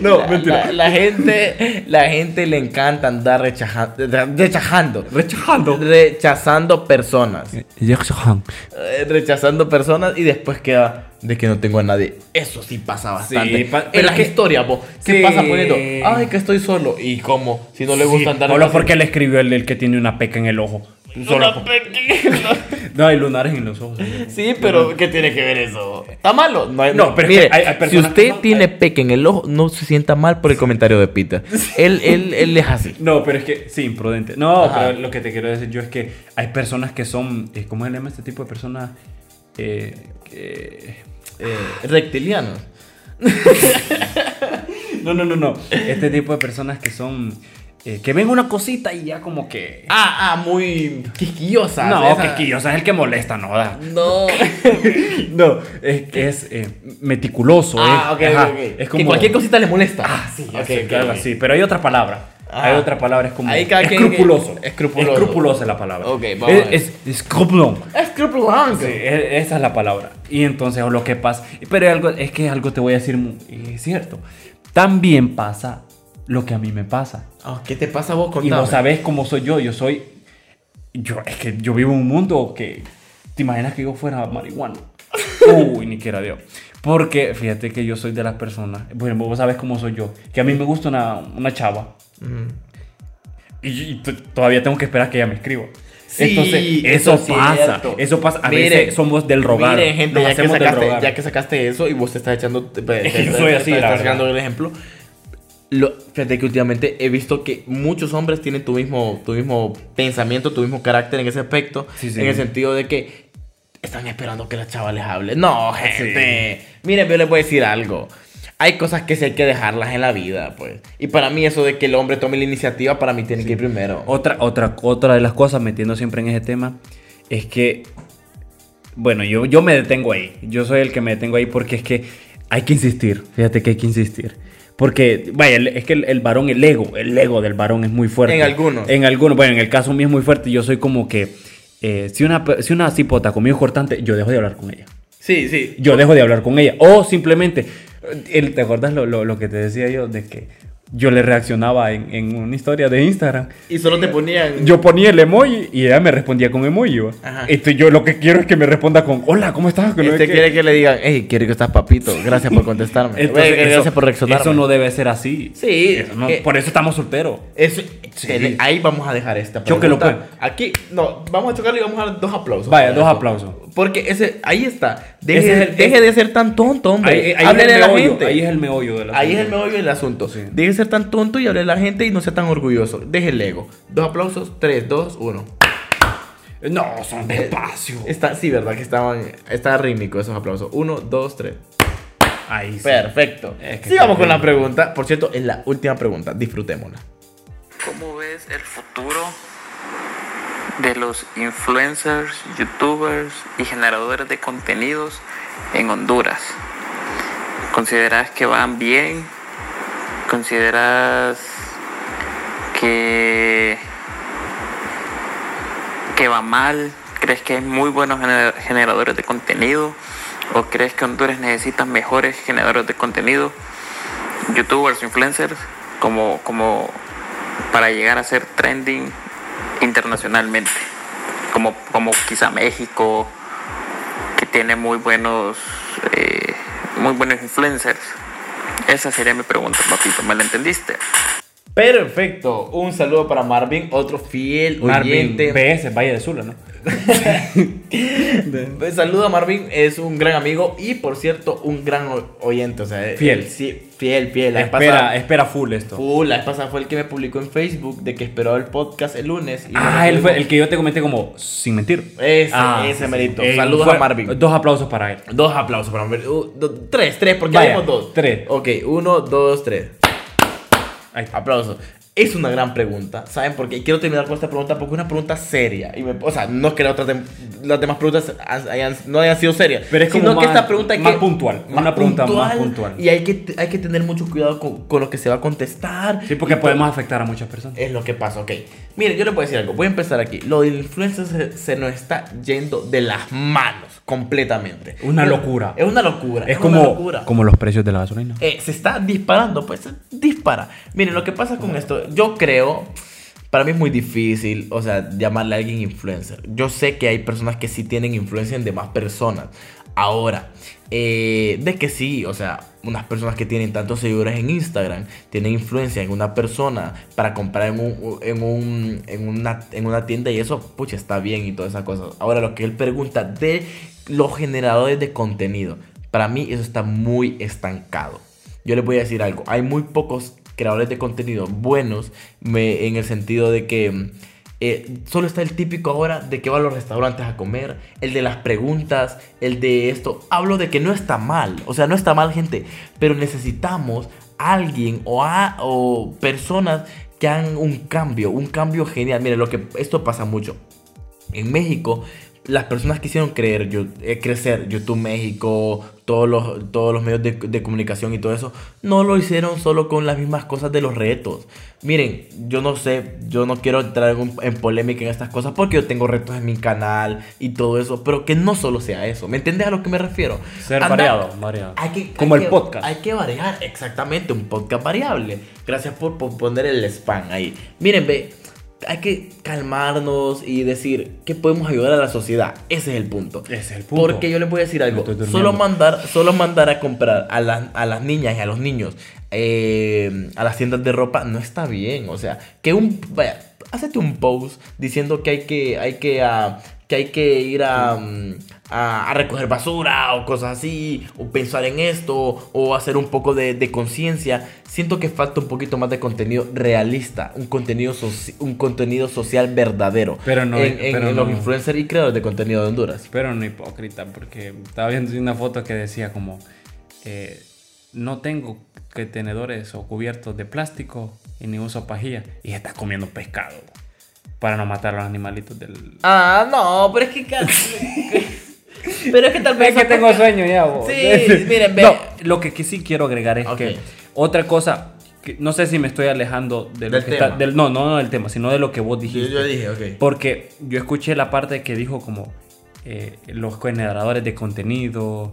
No, la, mentira. La, la gente, la gente le encanta andar rechaja- rechazando. Rechazando. Rechazando personas. Eh, rechazando personas y después queda de que no tengo a nadie. Eso sí pasa bastante. Sí, pa- en pero las que- historias, vos, ¿qué Sí. pasa poniendo? Ay, que estoy solo. ¿Y cómo? Si no le gusta andar Solo porque le escribió el, el que tiene una peca en el ojo. Solo por- No, hay lunares en los ojos. Sí, pero ¿qué tiene que ver eso? ¿Está malo? No, hay- No, pero es mire, que hay- hay si usted tiene hay- peque en el ojo, no se sienta mal por el comentario de Peter. Él, él, él es así. No, pero es que, sí, imprudente. No, Ajá. pero lo que te quiero decir yo es que hay personas que son, eh, ¿cómo se llama este tipo de personas? Eh, Eh, reptilianos. No, no, no, no. Este tipo de personas que son, eh, que ven una cosita y ya como que... Ah, ah, muy quisquillosa. No, esa- que quisquillosa es el que molesta, no da. No. No, es que es eh, meticuloso. Ah, eh. ok, Ajá. Es Que como cualquier cosita le molesta. Ah, sí, Ok, ok, ok, algo ok. así. Pero hay otra palabra. Ah. Hay otra palabra, es como escrupuloso. escrupuloso. Escrupuloso es la palabra. Ok, vamos. Es, es escrupulón. Escrupuloso. Sí, e- esa es la palabra. Y entonces lo que pasa, pero algo, es que algo te voy a decir, es cierto. También pasa lo que a mí me pasa. Ah, ¿Qué te pasa vos Y contame? vos sabés cómo soy yo. Yo soy, yo es que yo vivo en un mundo que, ¿te imaginas que yo fuera marihuana? Uy, ni quiera Dios. Porque fíjate que yo soy de las personas, bueno, vos sabes cómo soy yo, que a mí me gusta una, una chava y, y t- todavía tengo que esperar que ella me escriba. Sí, Entonces, eso eso, es pasa, eso pasa. A Miren, veces somos del rogar. Miren, gente, ya que, sacaste, rogar. ya que sacaste eso y vos te estás echando. te- te- yo soy así, te estás sacando el ejemplo. Lo, fíjate que últimamente he visto que muchos hombres tienen tu mismo, tu mismo pensamiento, tu mismo carácter en ese aspecto. Sí, sí. En el sentido de que están esperando que la chava les hable. No, gente. Miren, yo les voy a decir algo. Hay cosas que sí hay que dejarlas en la vida, pues. Y para mí eso de que el hombre tome la iniciativa, para mí tiene que ir primero. Otra, otra, otra de las cosas, metiendo siempre en ese tema, es que, bueno, yo, yo me detengo ahí. Yo soy el que me detengo ahí porque es que hay que insistir. Fíjate que hay que insistir. Porque, vaya, es que el, el varón, el ego, el ego del varón es muy fuerte. En algunos. En algunos, bueno, en el caso mío es muy fuerte. Yo soy como que, eh, si, una, si una cipota conmigo es cortante, yo dejo de hablar con ella. Sí, sí. Yo dejo de hablar con ella. O simplemente, eh, el- ¿te acuerdas lo, lo- lo que te decía yo? De que yo le reaccionaba en, en una historia de Instagram. Y solo te ponían. Yo ponía el emoji y ella me respondía con emoji. Ajá. Este, yo lo que quiero es que me responda con Hola, ¿cómo estás? Que Este quiere que le digan, hey, quiero que estás papito, gracias por contestarme. Entonces, eso, gracias por reaccionarme. eso no debe ser así. Sí, Eso no- que- por eso estamos solteros. Eso- Sí. ahí vamos a dejar esta pregunta. pues. Aquí, no, vamos a chocarlo y vamos a dar dos aplausos. Vaya, dos aplausos. Porque ese, ahí está. Deje, Ese es el- deje de ser tan tonto, hombre. Ahí, ahí Háblele es a el la meollo, gente. ahí es el meollo de la Ahí es el meollo del asunto. Sí. Deje de ser tan tonto y hable a la gente y no sea tan orgulloso. Deje el ego. Dos aplausos, tres, dos, uno. No, son despacio. Está, sí, verdad que estaban, está rítmico esos aplausos. Uno, dos, tres. Ahí sí. Perfecto. Es que Sigamos con la pregunta. Por cierto, es la última pregunta. Disfrutémosla. ¿Cómo ves el futuro de los influencers, youtubers y generadores de contenidos en Honduras? ¿Consideras que van bien? ¿Consideras que, que va mal? ¿Crees que hay muy buenos gener- generadores de contenido? ¿O crees que Honduras necesita mejores generadores de contenido? youtubers, influencers, como, como para llegar a ser trending internacionalmente. Como, como quizá México, que tiene muy buenos, eh, muy buenos influencers. Esa sería mi pregunta, papito. ¿Me la entendiste? Perfecto. Un saludo para Marvin, otro fiel Marvin oyente. BS, Valle de Sula, ¿no? Saludo a Marvin, es un gran amigo y por cierto, un gran oyente. O sea, Fiel. sí, fiel, fiel. La Espera, pasada- espera full esto. Full, la vez pasada fue el que me publicó en Facebook de que esperó el podcast el lunes. y Ah, él fue el que yo te comenté como sin mentir. Ese, Ah, ese merito. Saludos fue- a Marvin. Dos aplausos para él. Dos aplausos para Marvin. Uh, tres, tres, porque Vaya, dos. tres. Ok, uno, dos, tres. Aplausos. Es una gran pregunta. ¿Saben por qué? Y quiero terminar con esta pregunta porque es una pregunta seria. Y me- o sea, no es que las, otras dem- las demás preguntas hayan- no hayan sido serias. Pero es como sino que más- esta pregunta hay más que- puntual, una pregunta más puntual. Y hay que, hay que tener mucho cuidado con, con lo que se va a contestar. Sí, porque podemos afectar a muchas personas. es lo que pasa, ok. Miren, yo les voy a decir algo. Voy a empezar aquí. Lo del influencer se, se nos está yendo de las manos completamente. Una Es- locura. Es una locura. Es una como, locura. como los precios de la gasolina. Eh, se está disparando, pues se dispara. Miren, lo que pasa con esto, yo creo, para mí es muy difícil, o sea, llamarle a alguien influencer. Yo sé que hay personas que sí tienen influencia en demás personas. Ahora, eh, de que sí, o sea, unas personas que tienen tantos seguidores en Instagram tienen influencia en una persona para comprar en, un, en, un- en una, en una tienda y eso, pucha, está bien y todas esas cosas. Ahora, lo que él pregunta de los generadores de contenido, para mí eso está muy estancado. Yo les voy a decir algo, hay muy pocos creadores de contenido buenos en el sentido de que eh, solo está el típico ahora de que va a los restaurantes a comer, el de las preguntas, el de esto. Hablo de que no está mal, o sea, no está mal gente, pero necesitamos alguien o, a, o personas que hagan un cambio, un cambio genial. Mire, lo que esto pasa mucho. En México, las personas quisieron creer, yo- eh, crecer, YouTube México, todos los, todos los medios de, de comunicación y todo eso, no lo hicieron solo con las mismas cosas de los retos. Miren, yo no sé, yo no quiero entrar en, polémica en estas cosas porque yo tengo retos en mi canal y todo eso, pero que no solo sea eso. ¿Me entiendes a lo que me refiero? Ser Anda- variado, variado. hay que- Como hay el que- podcast. Hay que variar, exactamente, un podcast variable. Gracias por, por poner el spam ahí. Miren, ve, hay que calmarnos y decir que podemos ayudar a la sociedad. Ese es el punto. Ese es el punto. Porque yo les voy a decir algo. Solo mandar, solo mandar a comprar a, las- a las niñas y a los niños eh, a las tiendas de ropa no está bien. O sea, que un. Vaya, hazte un post diciendo que hay que. Hay que ah, que hay que ir a, mm, a, a recoger basura o cosas así, o pensar en esto, o hacer un poco de, de conciencia. Siento que falta un poquito más de contenido realista, un contenido, soci- un contenido social verdadero Pero no- en, en- pero en los no. influencers y creadores de contenido de Honduras. Pero no hipócrita, porque estaba viendo una foto que decía como, eh, no tengo que tenedores o cubiertos de plástico y ni uso pajilla. Y está comiendo pescado para no matar a los animalitos del... Ah, no, pero es que. ca- pero es que tal vez. Es que tengo sueño ya, vos. Sí, miren, ve. No, lo que, que sí quiero agregar es que otra cosa, que no sé si me estoy alejando de lo Del que está- tema. del, no, no, no del tema, sino de lo que vos Yo, dijiste. yo dije, ok. Porque yo escuché la parte que dijo como eh, los generadores de contenido.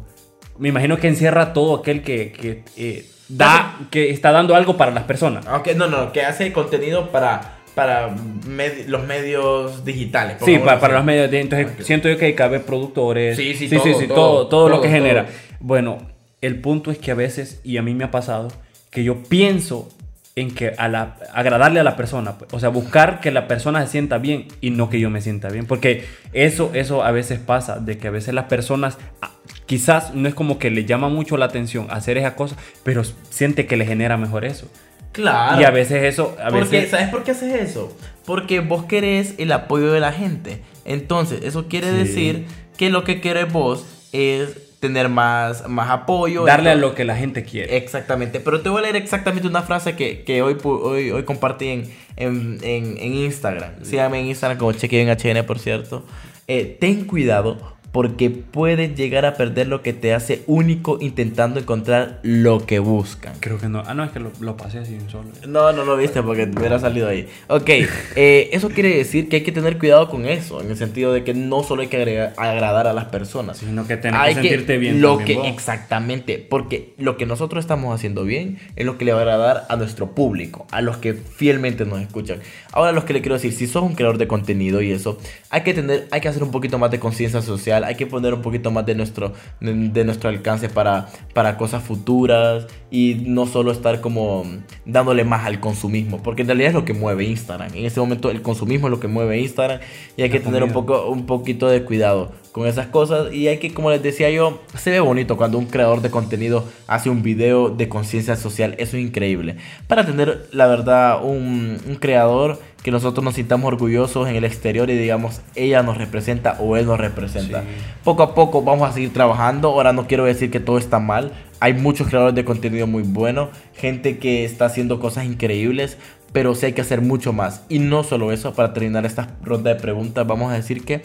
Me imagino que encierra todo aquel que, que, eh, da, que está dando algo para las personas. Ok, no, no, que hace contenido para, para med- los medios digitales. Sí, para, los medios. Entonces Ok. siento yo que hay que haber productores. Sí, sí, sí, todo, sí, sí, todo, todo, todo lo que genera. Bueno, el punto es que a veces, y a mí me ha pasado, que yo pienso en que a la, agradarle a la persona, pues, o sea, buscar que la persona se sienta bien y no que yo me sienta bien, porque eso, eso a veces pasa, de que a veces las personas ah, quizás no es como que le llama mucho la atención hacer esa cosa, pero siente que le genera mejor eso. Claro. Y a veces eso, a Porque, veces... ¿Sabes por qué haces eso? Porque vos querés el apoyo de la gente. Entonces, eso quiere Sí. decir que lo que querés vos es tener más, más apoyo. Darle a lo que la gente quiere. Exactamente, pero te voy a leer exactamente una frase que, que hoy, hoy, hoy compartí en, en, en- en Instagram. Síganme en Instagram como HN, por cierto. Eh, ten cuidado porque puedes llegar a perder lo que te hace único intentando encontrar lo que buscan. Creo que no. Ah, no, es que lo, lo pasé así un solo. No, no lo viste porque te hubiera salido ahí. Ok, eh, eso quiere decir que hay que tener cuidado con eso, en el sentido de que no solo hay que agregar- agradar a las personas, Sino que hay que sentirte bien Lo que, vos. exactamente, porque lo que nosotros estamos haciendo bien es lo que le va a agradar a nuestro público, a los que fielmente nos escuchan. Ahora, los que le quiero decir, si sos un creador de contenido y eso, hay que tener, hay que hacer un poquito más de conciencia social, hay que poner un poquito más de nuestro, de, de nuestro alcance para, para cosas futuras y no solo estar como dándole más al consumismo, porque en realidad es lo que mueve Instagram. En este momento el consumismo es lo que mueve Instagram y hay La que tener un poco un poquito de cuidado con esas cosas y hay que, como les decía yo, se ve bonito cuando un creador de contenido hace un video de conciencia social, eso es increíble. Para tener, la verdad, un, un creador que nosotros nos sintamos orgullosos en el exterior y digamos, ella nos representa o él nos representa. Sí. Poco a poco vamos a seguir trabajando, ahora no quiero decir que todo está mal, hay muchos creadores de contenido muy buenos, gente que está haciendo cosas increíbles, pero sí hay que hacer mucho más. Y no solo eso, para terminar esta ronda de preguntas, vamos a decir que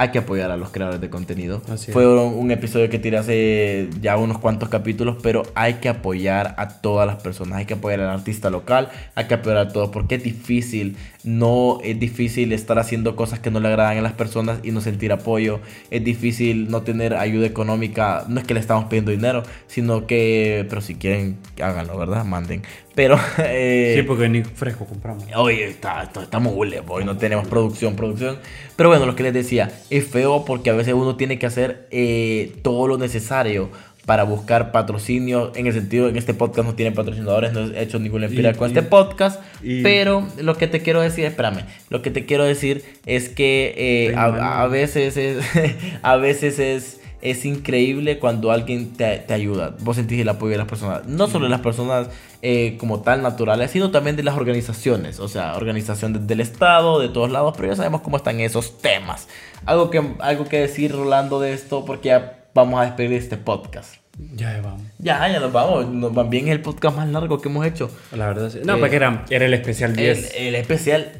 hay que apoyar a los creadores de contenido. Así. Fue un, un episodio que tiré hace ya unos cuantos capítulos, pero hay que apoyar a todas las personas. Hay que apoyar al artista local, hay que apoyar a todos, porque es difícil. No es difícil estar haciendo cosas que no le agradan a las personas y no sentir apoyo. Es difícil no tener ayuda económica. No es que le estamos pidiendo dinero, sino que, pero si quieren, háganlo, ¿verdad? Manden. Pero, eh, Sí, porque ni fresco compramos. Oye, está, está- estamos hule, hoy no tenemos producción, producción. Pero bueno, lo que les decía, es feo porque a veces uno tiene que hacer eh, todo lo necesario para buscar patrocinio. En el sentido, en este podcast no tienen patrocinadores, no he hecho ninguna empira con y- este podcast. y- pero lo que te quiero decir, espérame, lo que te quiero decir es que eh, a, a veces es, a veces es, es increíble cuando alguien te, te ayuda. Vos sentís el apoyo de las personas. No solo de las personas eh, como tal naturales, sino también de las organizaciones. O sea, organizaciones del Estado, de todos lados. Pero ya sabemos cómo están esos temas. Algo que, algo que decir, Rolando, de esto, porque ya vamos a despedir este podcast. Ya vamos. Ya, ya nos vamos. Nos van bien es el podcast más largo que hemos hecho. La verdad sí. No, Eh, porque era, era el especial El, 10. el especial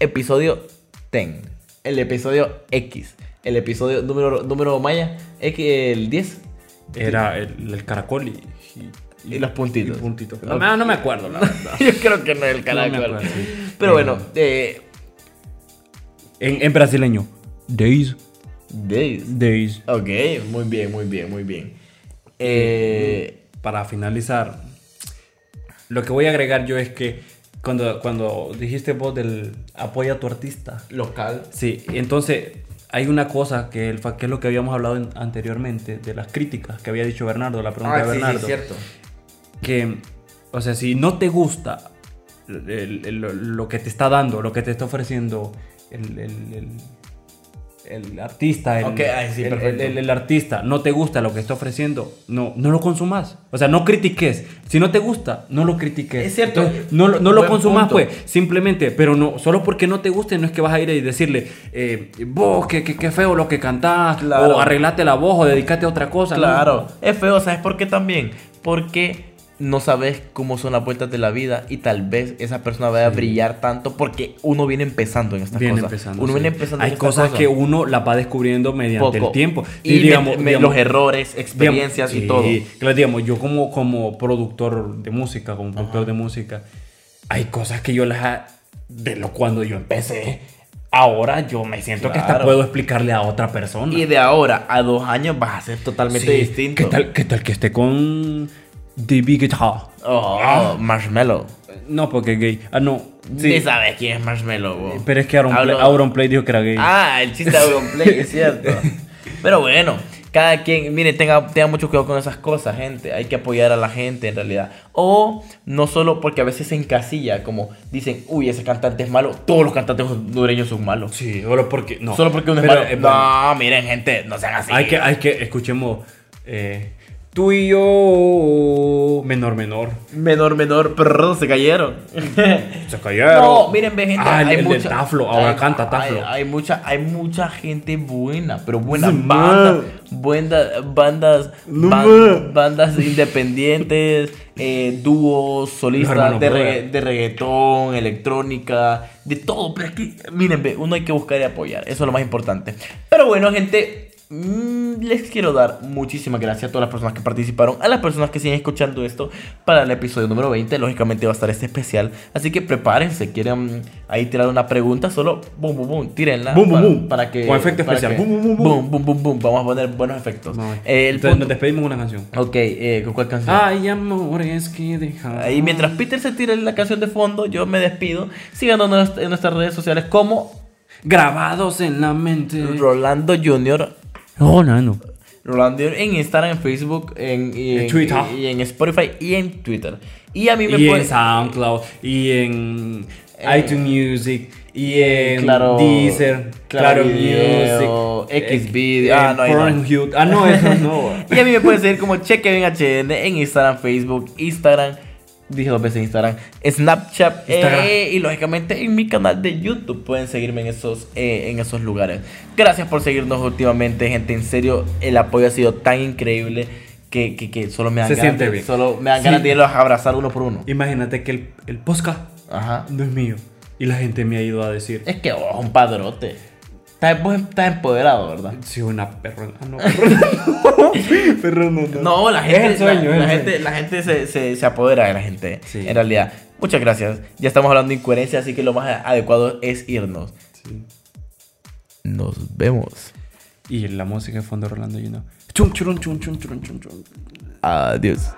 episodio 10. El episodio X. El episodio número, número maya. El 10. Era el, el caracol y, y, Y los puntitos. y puntitos. Ok. No, me- no me acuerdo, la verdad. Yo creo que no es el No caracol. acuerdo, sí. Pero Eh, bueno, eh, En, en brasileño. Days. days. Days. Ok, muy bien, muy bien, muy bien. Eh, Para finalizar, lo que voy a agregar yo es que cuando, cuando dijiste vos del apoya a tu artista. Local. Sí, entonces hay una cosa que, el, que es lo que habíamos hablado en- anteriormente, de las críticas que había dicho Bernardo, la pregunta Ah, de sí, sí, Bernardo. cierto. que, o sea, si no te gusta el- el- lo que te está dando, lo que te está ofreciendo el, el- artista, el, Ok, ay, sí, el- perfecto. el- el artista, no te gusta lo que está ofreciendo, no, no lo consumas. O sea, no critiques. Si no te gusta, no lo critiques. Es cierto. Entonces, no, lo- no lo consumas, punto. pues, simplemente. Pero no, solo porque no te guste, no es que vas a ir y decirle, eh, vos, qué que feo lo que cantás, Claro. o arreglate la voz, o dedícate a otra cosa. ¿no? Claro, es feo, ¿sabes por qué también? Porque no sabes cómo son las vueltas de la vida y tal vez esa persona vaya a brillar tanto porque uno viene empezando en estas Viene cosas. empezando. Uno sí. viene empezando Hay en cosas cosas. que uno las va descubriendo mediante Poco. el tiempo. Y, digamos, me- me- digamos, los errores, experiencias y todo. Claro, digamos, yo como, como productor de música, como productor de música, hay cosas que yo las... ha- De lo cuando yo empecé, ahora yo me siento que hasta puedo explicarle a otra persona. Y de ahora a dos años vas a ser totalmente Sí, distinto. ¿Qué tal, ¿Qué tal que esté con The Big Guitar? Oh, Marshmallow. No, porque es gay. Ah, no. Sí. Sí. sabes quién es Marshmallow. Pero es que Aaron, Hablo- Play, Aaron Play dijo que era gay. Ah, el chiste de Auronplay, es cierto. Pero bueno, cada quien, mire, tenga, tenga mucho cuidado con esas cosas, gente. Hay que apoyar a la gente en realidad. O no solo porque a veces se encasilla, como dicen, uy, ese cantante es malo. Todos los cantantes hondureños son malos. Sí, solo porque... No. Solo porque uno es Pero, malo. eh, bueno, no, miren, gente, no sean así. Hay que, hay que, escuchemos, eh, tú y yo, menor, menor. Menor, menor, pero se cayeron. Se cayeron. No, miren, ve gente, Ah, el- hay el de mucha, Taflo, ahora hay- canta Taflo. Hay, hay mucha, hay mucha gente buena, pero buenas Sí, bandas, buenas bandas, No, ban- bandas independientes, eh, dúos, solistas regga- de reggaetón, electrónica, de todo. Pero es que, miren, ve, uno hay que buscar y apoyar, eso es lo más importante. Pero bueno, gente. Mm, Les quiero dar muchísimas gracias a todas las personas que participaron, a las personas que siguen escuchando esto para el episodio número 20. Lógicamente va a estar este especial, así que prepárense. Quieren ahí tirar una pregunta, solo boom, boom, boom, tírenla. Boom, para, boom. para que. Con efecto especial. que- Boom, boom, boom, boom, boom, boom, boom. Vamos a poner buenos efectos. No, Eh, el Entonces punto- nos despedimos con una canción. Ok, eh, ¿con cuál canción? Ay, amores que dejan. Ahí mientras Peter se tira la canción de fondo, yo me despido. Síganos en nuestras redes sociales como Grabados en la mente. Rolando Junior. Oh, no, no. Rolando Junior en Instagram, en Facebook, en, y En Twitter. y, en Spotify y en Twitter. Y a mí me Y pueden- en SoundCloud, y en Eh, iTunes Music, y en Claro- Deezer, Claro Claro, Video, Music, Xvideo. eh, Ah, no. Ah, no, eso no. Y a mí me pueden seguir como ChequebenHN en Instagram, Facebook, Instagram. Dije dos veces Instagram, Snapchat Instagram. eh, y lógicamente en mi canal de YouTube pueden seguirme en esos, eh, en esos lugares. Gracias por seguirnos últimamente, gente. En serio, el apoyo ha sido tan increíble que, que, que solo me dan Se ganas, siente de, bien. solo me dan Sí. ganas de irlos a abrazar uno por uno. Imagínate que el, el podcast Ajá. no es mío. Y la gente me ha ido a decir, Es que oh, un padrote. Estás, vos estás empoderado, ¿verdad? soy una perrona. Ah, no, perrona no. Perrona no. No, la gente, sueño, la, gente, la gente se, se, se apodera de la gente. Sí. En realidad. Muchas gracias. Ya estamos hablando de incoherencia, así que lo más adecuado es irnos. Sí. Nos vemos. Y la música de fondo Rolando Juno. Chum, churun, chum, chum, churun, chum, chum. Adiós.